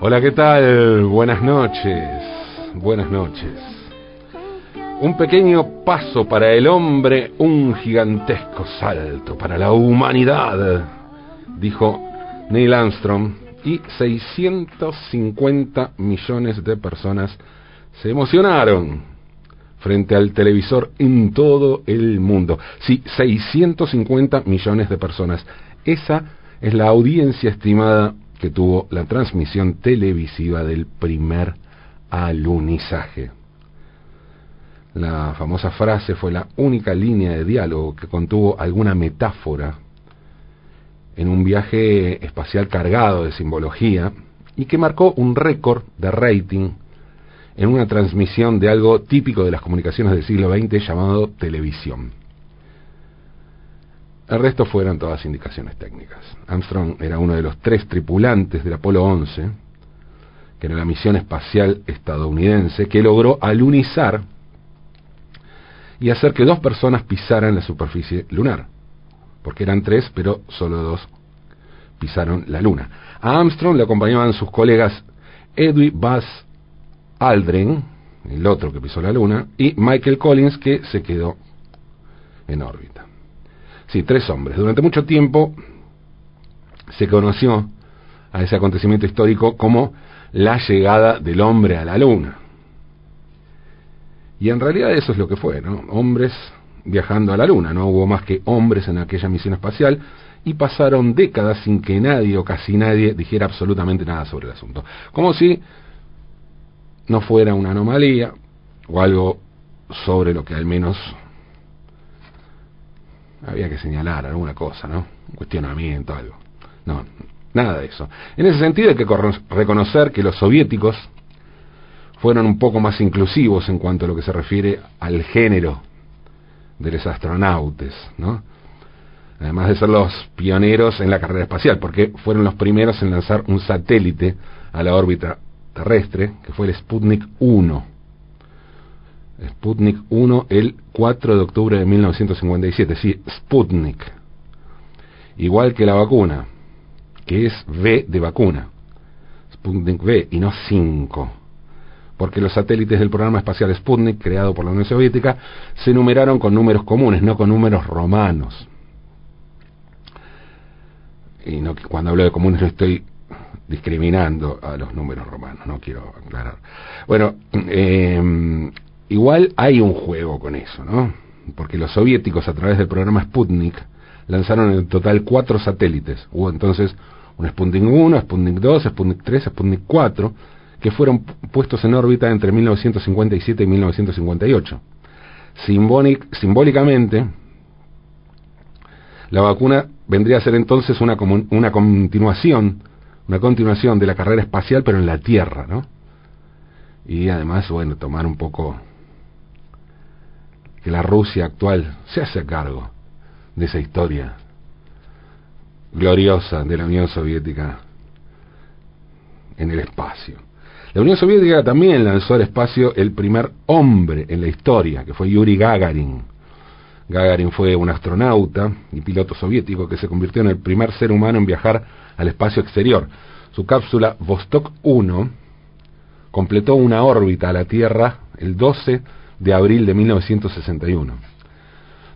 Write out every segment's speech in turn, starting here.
Hola, ¿qué tal? Buenas noches. Buenas noches. Un pequeño paso para el hombre, un gigantesco salto para la humanidad, dijo Neil Armstrong, y 650 millones de personas se emocionaron frente al televisor en todo el mundo. Sí, 650 millones de personas. Esa es la audiencia estimada que tuvo la transmisión televisiva del primer alunizaje. La famosa frase fue la única línea de diálogo que contuvo alguna metáfora en un viaje espacial cargado de simbología y que marcó un récord de rating en una transmisión de algo típico de las comunicaciones del siglo XX llamado televisión. El resto fueron todas indicaciones técnicas. Armstrong era uno de los tres tripulantes del Apolo 11, que era la misión espacial estadounidense, que logró alunizar y hacer que dos personas pisaran la superficie lunar. Porque eran tres, pero solo dos pisaron la luna. A Armstrong le acompañaban sus colegas Edwin Buzz Aldrin, el otro que pisó la luna, y Michael Collins, que se quedó en órbita. Sí, tres hombres. Durante mucho tiempo se conoció a ese acontecimiento histórico como la llegada del hombre a la luna. Y en realidad eso es lo que fue, ¿no? Hombres viajando a la luna, no hubo más que hombres en aquella misión espacial y pasaron décadas sin que nadie o casi nadie dijera absolutamente nada sobre el asunto. Como si no fuera una anomalía o algo sobre lo que al menos había que señalar alguna cosa, ¿no? Un cuestionamiento, algo. No, nada de eso. En ese sentido hay que reconocer que los soviéticos fueron un poco más inclusivos en cuanto a lo que se refiere al género de los astronautas, ¿no? Además de ser los pioneros en la carrera espacial, porque fueron los primeros en lanzar un satélite a la órbita terrestre, que fue el Sputnik 1 Sputnik 1 el 4 de octubre de 1957. Sí, Sputnik. Igual que la vacuna, que es V de vacuna. Sputnik V y no 5. Porque los satélites del programa espacial Sputnik, creado por la Unión Soviética, se numeraron con números comunes, no con números romanos. Y no, cuando hablo de comunes no estoy discriminando a los números romanos, no quiero aclarar. Bueno, eh, Igual hay un juego con eso, ¿no? Porque los soviéticos a través del programa Sputnik lanzaron en total cuatro satélites. Hubo entonces un Sputnik 1, Sputnik 2, Sputnik 3, Sputnik 4, que fueron puestos en órbita entre 1957 y 1958. simbólicamente, la vacuna vendría a ser entonces una, una continuación, una continuación de la carrera espacial, pero en la Tierra, ¿no? Y además, bueno, tomar un poco que la Rusia actual se hace cargo de esa historia gloriosa de la Unión Soviética en el espacio. La Unión Soviética también lanzó al espacio el primer hombre en la historia, que fue Yuri Gagarin. Gagarin fue un astronauta y piloto soviético que se convirtió en el primer ser humano en viajar al espacio exterior. Su cápsula Vostok 1 completó una órbita a la Tierra el 12 de abril de 1961.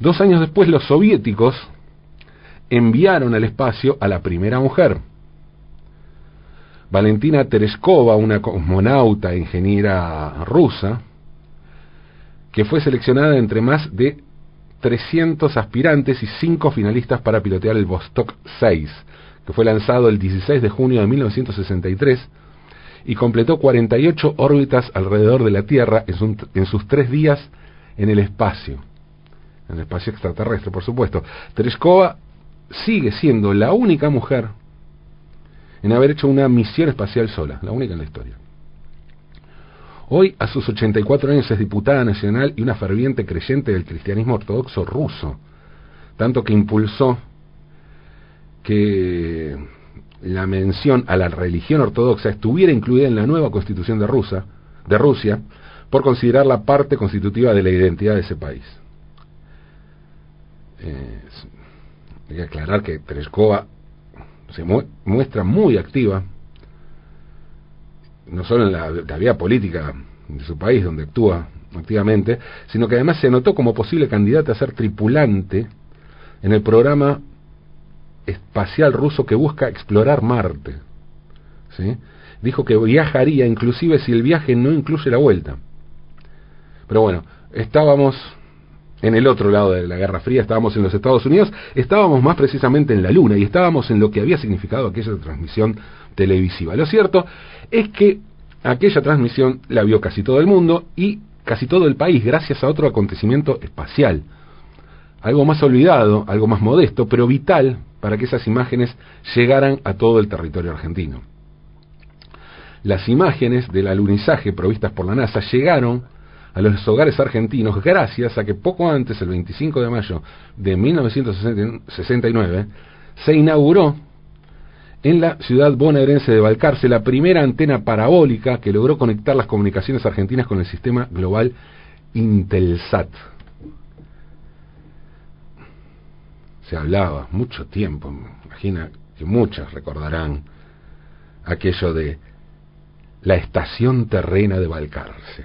Dos años después los soviéticos enviaron al espacio a la primera mujer, Valentina Tereskova, una cosmonauta e ingeniera rusa, que fue seleccionada entre más de 300 aspirantes y 5 finalistas para pilotear el Vostok 6, que fue lanzado el 16 de junio de 1963 y completó 48 órbitas alrededor de la Tierra en, sus tres días en el espacio, en el espacio extraterrestre, por supuesto. Tereskova sigue siendo la única mujer en haber hecho una misión espacial sola, la única en la historia. Hoy, a sus 84 años, es diputada nacional y una ferviente creyente del cristianismo ortodoxo ruso, tanto que impulsó que la mención a la religión ortodoxa estuviera incluida en la nueva constitución de, Rusia, de Rusia por considerarla parte constitutiva de la identidad de ese país. Eh, hay que aclarar que Tereskova se muestra muy activa no solo en la, la vía política de su país, donde actúa activamente, sino que además se anotó como posible candidata a ser tripulante en el programa espacial ruso que busca explorar Marte. ¿sí? Dijo que viajaría inclusive si el viaje no incluye la vuelta. Pero bueno, estábamos en el otro lado de la Guerra Fría, estábamos en los Estados Unidos, estábamos más precisamente en la Luna y estábamos en lo que había significado aquella transmisión televisiva. Lo cierto es que aquella transmisión la vio casi todo el mundo y casi todo el país gracias a otro acontecimiento espacial. Algo más olvidado, algo más modesto, pero vital para que esas imágenes llegaran a todo el territorio argentino. Las imágenes del alunizaje provistas por la NASA llegaron a los hogares argentinos gracias a que poco antes, el 25 de mayo de 1969, se inauguró en la ciudad bonaerense de Balcarce la primera antena parabólica que logró conectar las comunicaciones argentinas con el sistema global Intelsat. Hablaba mucho tiempo, imagina que muchas recordarán aquello de la estación terrena de Balcarce,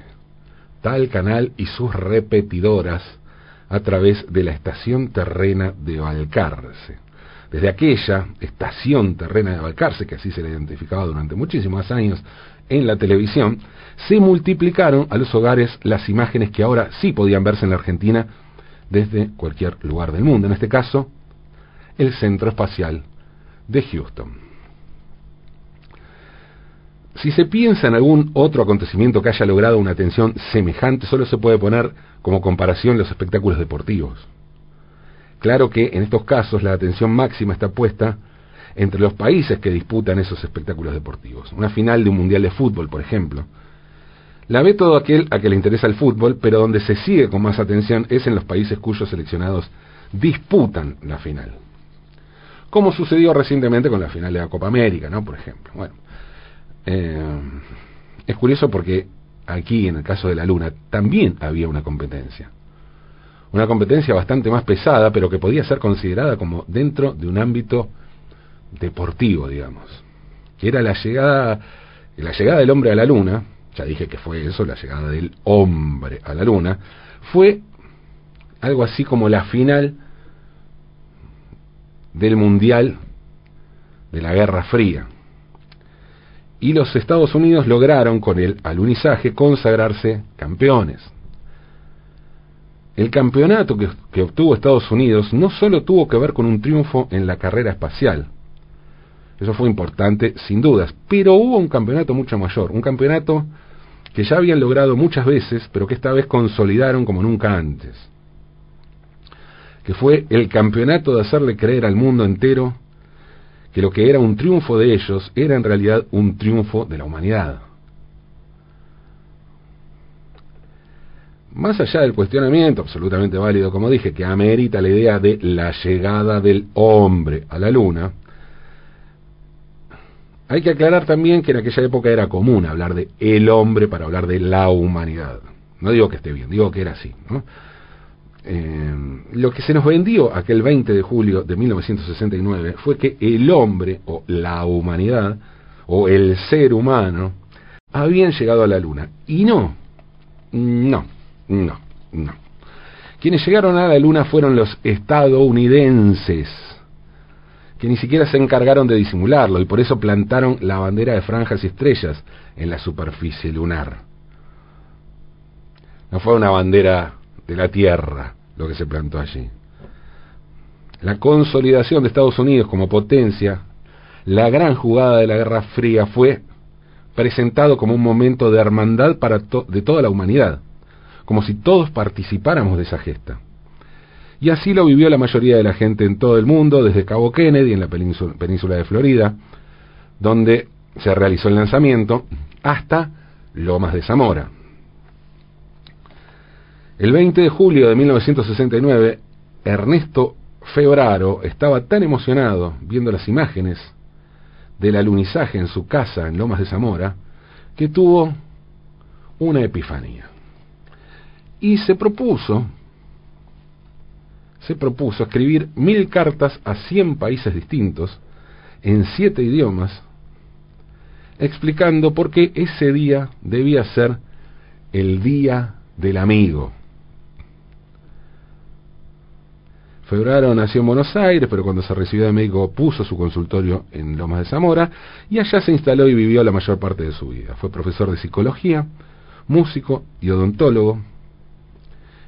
tal canal y sus repetidoras a través de la estación terrena de Balcarce desde aquella estación terrena de Balcarce, que así se le identificaba durante muchísimos años en la televisión, se multiplicaron a los hogares las imágenes que ahora sí podían verse en la Argentina desde cualquier lugar del mundo, en este caso, el Centro Espacial de Houston. Si se piensa en algún otro acontecimiento que haya logrado una atención semejante, solo se puede poner como comparación los espectáculos deportivos. Claro que en estos casos la atención máxima está puesta entre los países que disputan esos espectáculos deportivos. Una final de un mundial de fútbol, por ejemplo. La ve todo aquel a que le interesa el fútbol, pero donde se sigue con más atención es en los países cuyos seleccionados disputan la final. Como sucedió recientemente con la final de la Copa América, ¿no? Por ejemplo. Bueno, eh, es curioso porque aquí, en el caso de la Luna, también había una competencia una competencia bastante más pesada, pero que podía ser considerada como dentro de un ámbito deportivo, digamos, que era la llegada, la llegada del hombre a la luna, ya dije que fue eso, la llegada del hombre a la luna, fue algo así como la final del mundial de la Guerra Fría. Y los Estados Unidos lograron con el alunizaje consagrarse campeones. El campeonato que, obtuvo Estados Unidos no solo tuvo que ver con un triunfo en la carrera espacial, eso fue importante sin dudas, pero hubo un campeonato mucho mayor, un campeonato que ya habían logrado muchas veces, pero que esta vez consolidaron como nunca antes, que fue el campeonato de hacerle creer al mundo entero que lo que era un triunfo de ellos era en realidad un triunfo de la humanidad. Más allá del cuestionamiento, absolutamente válido, como dije, que amerita la idea de la llegada del hombre a la luna, hay que aclarar también que en aquella época era común hablar de el hombre para hablar de la humanidad. No digo que esté bien, digo que era así. Eh, lo que se nos vendió aquel 20 de julio de 1969 fue que el hombre o la humanidad o el ser humano habían llegado a la luna. Y no, no. No, no. Quienes llegaron a la Luna fueron los estadounidenses, que ni siquiera se encargaron de disimularlo y por eso plantaron la bandera de franjas y estrellas en la superficie lunar. No fue una bandera de la Tierra lo que se plantó allí. La consolidación de Estados Unidos como potencia, la gran jugada de la Guerra Fría fue presentado como un momento de hermandad para de toda la humanidad como si todos participáramos de esa gesta. Y así lo vivió la mayoría de la gente en todo el mundo, desde Cabo Kennedy, en la península de Florida, donde se realizó el lanzamiento, hasta Lomas de Zamora. El 20 de julio de 1969, Ernesto Febraro estaba tan emocionado viendo las imágenes del alunizaje en su casa en Lomas de Zamora, que tuvo una epifanía y se propuso se propuso escribir mil cartas a cien países distintos en siete idiomas explicando por qué ese día debía ser el día del amigo. Febraro nació en Buenos Aires, pero cuando se recibió de médico puso su consultorio en Lomas de Zamora y allá se instaló y vivió la mayor parte de su vida. Fue profesor de psicología, músico y odontólogo.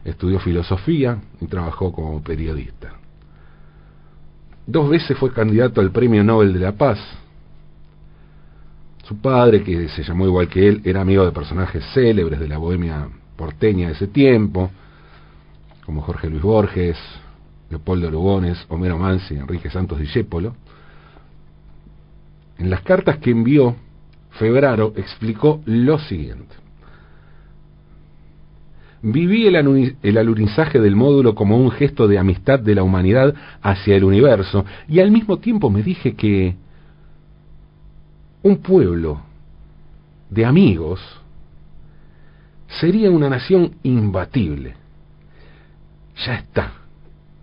Estudió filosofía y trabajó como periodista. Dos veces fue candidato al Premio Nobel de la Paz. Su padre, que se llamó igual que él, era amigo de personajes célebres de la bohemia porteña de ese tiempo, como Jorge Luis Borges, Leopoldo Lugones, Homero Mansi, Enrique Santos Discépolo. En las cartas que envió, Febraro explicó lo siguiente. Viví el, el alunizaje del módulo como un gesto de amistad de la humanidad hacia el universo y al mismo tiempo me dije que un pueblo de amigos sería una nación imbatible. Ya está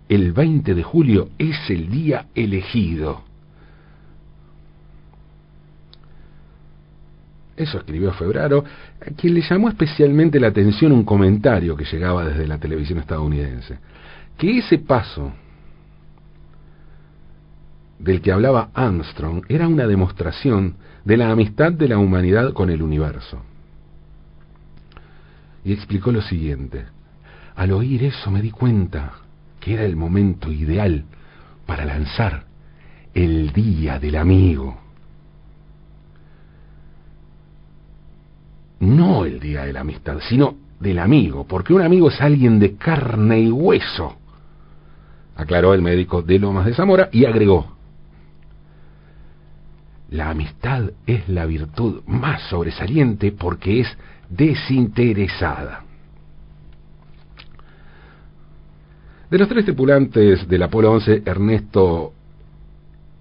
el 20 de julio es el día elegido. Eso escribió Febraro, a quien le llamó especialmente la atención un comentario que llegaba desde la televisión estadounidense, que ese paso del que hablaba Armstrong era una demostración de la amistad de la humanidad con el universo. Y explicó lo siguiente, al oír eso me di cuenta que era el momento ideal para lanzar el Día del Amigo. No el Día de la Amistad, sino del amigo, porque un amigo es alguien de carne y hueso, aclaró el médico de Lomas de Zamora y agregó, la amistad es la virtud más sobresaliente porque es desinteresada. De los tres tripulantes del Apolo 11, Ernesto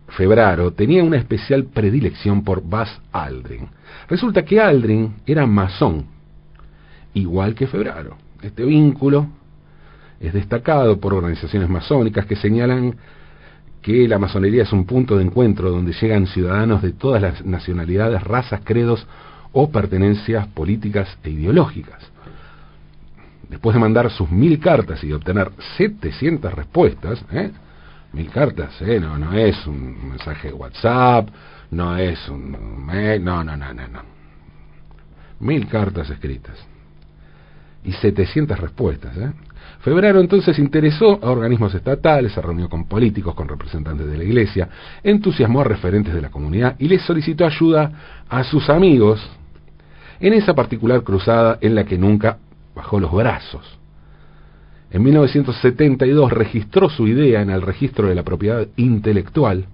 Febraro tenía una especial predilección por Buzz Aldrin. Resulta que Aldrin era masón, igual que Febraro. Este vínculo es destacado por organizaciones masónicas que señalan que la masonería es un punto de encuentro donde llegan ciudadanos de todas las nacionalidades, razas, credos o pertenencias políticas e ideológicas después de mandar sus mil cartas y obtener 700 respuestas, ¿eh? mil cartas, ¿eh? no, no es un mensaje de WhatsApp, no es un mail, no, no, no, no, no. Mil cartas escritas y 700 respuestas. ¿eh? Febrero entonces interesó a organismos estatales, se reunió con políticos, con representantes de la iglesia, entusiasmó a referentes de la comunidad y les solicitó ayuda a sus amigos en esa particular cruzada en la que nunca bajó los brazos. En 1972 registró su idea en el registro de la propiedad intelectual.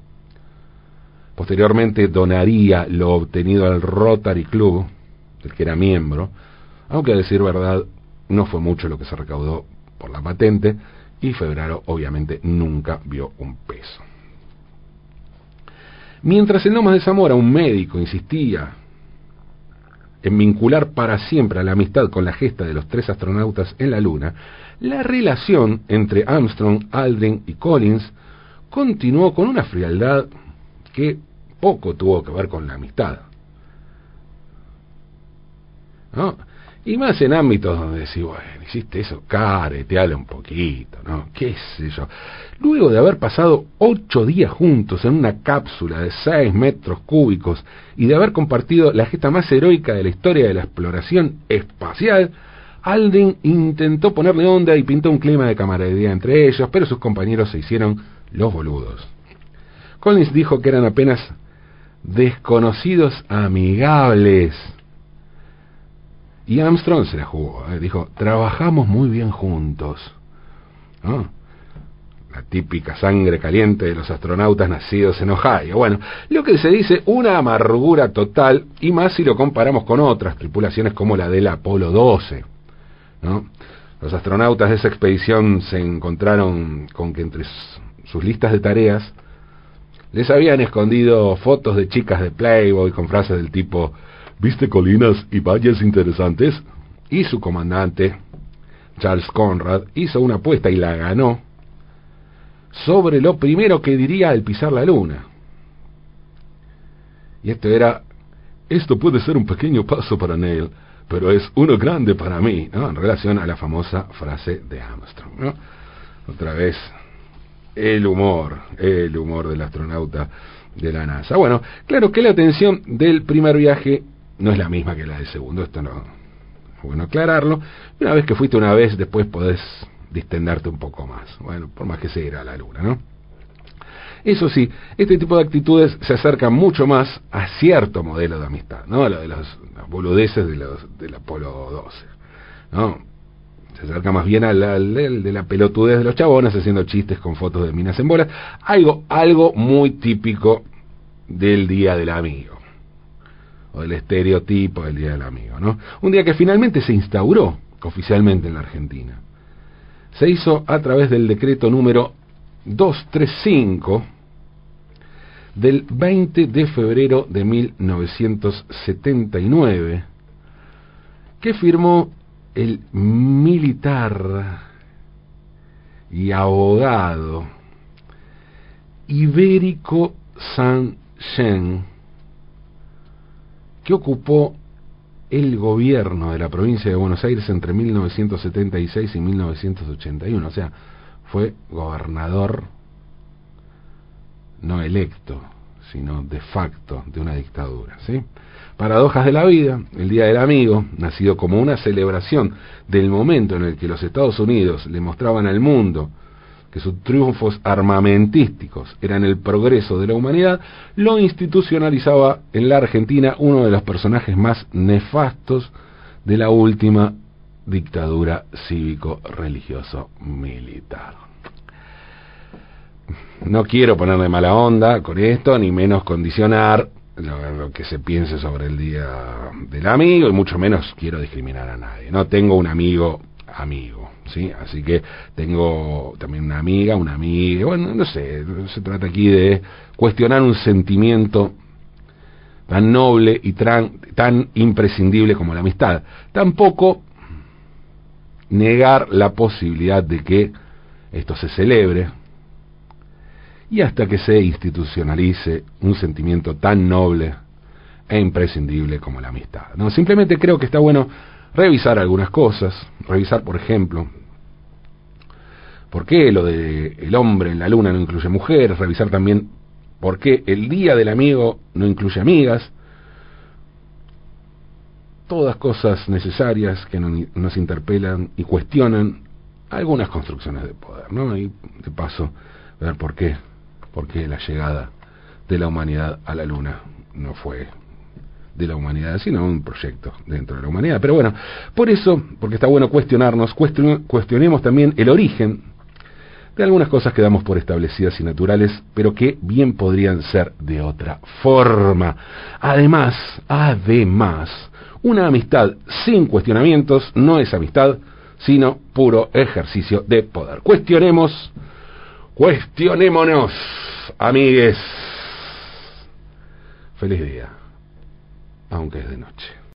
Posteriormente donaría lo obtenido al Rotary Club, del que era miembro, aunque a decir verdad no fue mucho lo que se recaudó por la patente y Febrero obviamente nunca vio un peso. Mientras en Lomas de Zamora un médico insistía en vincular para siempre a la amistad con la gesta de los tres astronautas en la Luna, la relación entre Armstrong, Aldrin y Collins continuó con una frialdad que poco tuvo que ver con la amistad. ¿No? Y más en ámbitos donde decís, bueno, hiciste eso, careteale un poquito, ¿no? ¿Qué sé yo? Luego de haber pasado ocho días juntos en una cápsula de seis metros cúbicos y de haber compartido la gesta más heroica de la historia de la exploración espacial, Aldrin intentó ponerle onda y pintó un clima de camaradería entre ellos, pero sus compañeros se hicieron los boludos. Collins dijo que eran apenas desconocidos amigables y Armstrong se la jugó, ¿eh? dijo, trabajamos muy bien juntos. La típica sangre caliente de los astronautas nacidos en Ohio. Bueno, lo que se dice, una amargura total, y más si lo comparamos con otras tripulaciones como la del Apolo 12. ¿no? Los astronautas de esa expedición se encontraron con que entre sus listas de tareas les habían escondido fotos de chicas de Playboy con frases del tipo ¿Viste colinas y valles interesantes? Y su comandante, Charles Conrad, hizo una apuesta y la ganó sobre lo primero que diría al pisar la luna. Y esto era esto puede ser un pequeño paso para Neil, pero es uno grande para mí, ¿no? En relación a la famosa frase de Armstrong, ¿no? Otra vez, el humor, el humor del astronauta de la NASA. Bueno, claro que la atención del primer viaje no es la misma que la del segundo, esto no, bueno aclararlo. Una vez que fuiste una vez, después podés distenderte un poco más. Bueno, por más que se irá a la luna, ¿no? Eso sí, este tipo de actitudes se acercan mucho más a cierto modelo de amistad, ¿no? A lo de los, boludeces de los, del Apolo 12, ¿no? Se acerca más bien al, de la pelotudez de los chabones haciendo chistes con fotos de minas en bolas. Algo, algo muy típico del Día del Amigo. O del estereotipo del Día del Amigo, ¿no? Un día que finalmente se instauró oficialmente en la Argentina. Se hizo a través del decreto número 235 del 20 de febrero de 1979, que firmó el militar y abogado Ibérico Saint-Jean, que ocupó el gobierno de la provincia de Buenos Aires entre 1976 y 1981, o sea, fue gobernador no electo, sino de facto de una dictadura. ¿sí? Paradojas de la vida, el Día del Amigo, nacido como una celebración del momento en el que los Estados Unidos le mostraban al mundo que sus triunfos armamentísticos eran el progreso de la humanidad, lo institucionalizaba en la Argentina uno de los personajes más nefastos de la última dictadura cívico-religioso militar no quiero ponerle mala onda con esto, ni menos condicionar lo, que se piense sobre el día del amigo, y mucho menos quiero discriminar a nadie. No tengo un amigo amigo, ¿sí? Así que tengo también una amiga, una amiga, bueno, no sé, se trata aquí de cuestionar un sentimiento tan noble y tan, tan imprescindible como la amistad. Tampoco negar la posibilidad de que esto se celebre, y hasta que se institucionalice un sentimiento tan noble e imprescindible como la amistad. ¿no? Simplemente creo que está bueno revisar algunas cosas, revisar, por ejemplo, por qué lo de el hombre en la luna no incluye mujeres, revisar también por qué el día del amigo no incluye amigas, todas cosas necesarias que nos interpelan y cuestionan algunas construcciones de poder, ¿no? Y de paso, ver por qué porque la llegada de la humanidad a la Luna no fue de la humanidad, sino un proyecto dentro de la humanidad. Pero bueno, por eso, porque está bueno cuestionarnos, cuestionemos también el origen de algunas cosas que damos por establecidas y naturales, pero que bien podrían ser de otra forma. Además, además, una amistad sin cuestionamientos no es amistad, sino puro ejercicio de poder. Cuestionemos Cuestionémonos, amigues. Feliz día, aunque es de noche.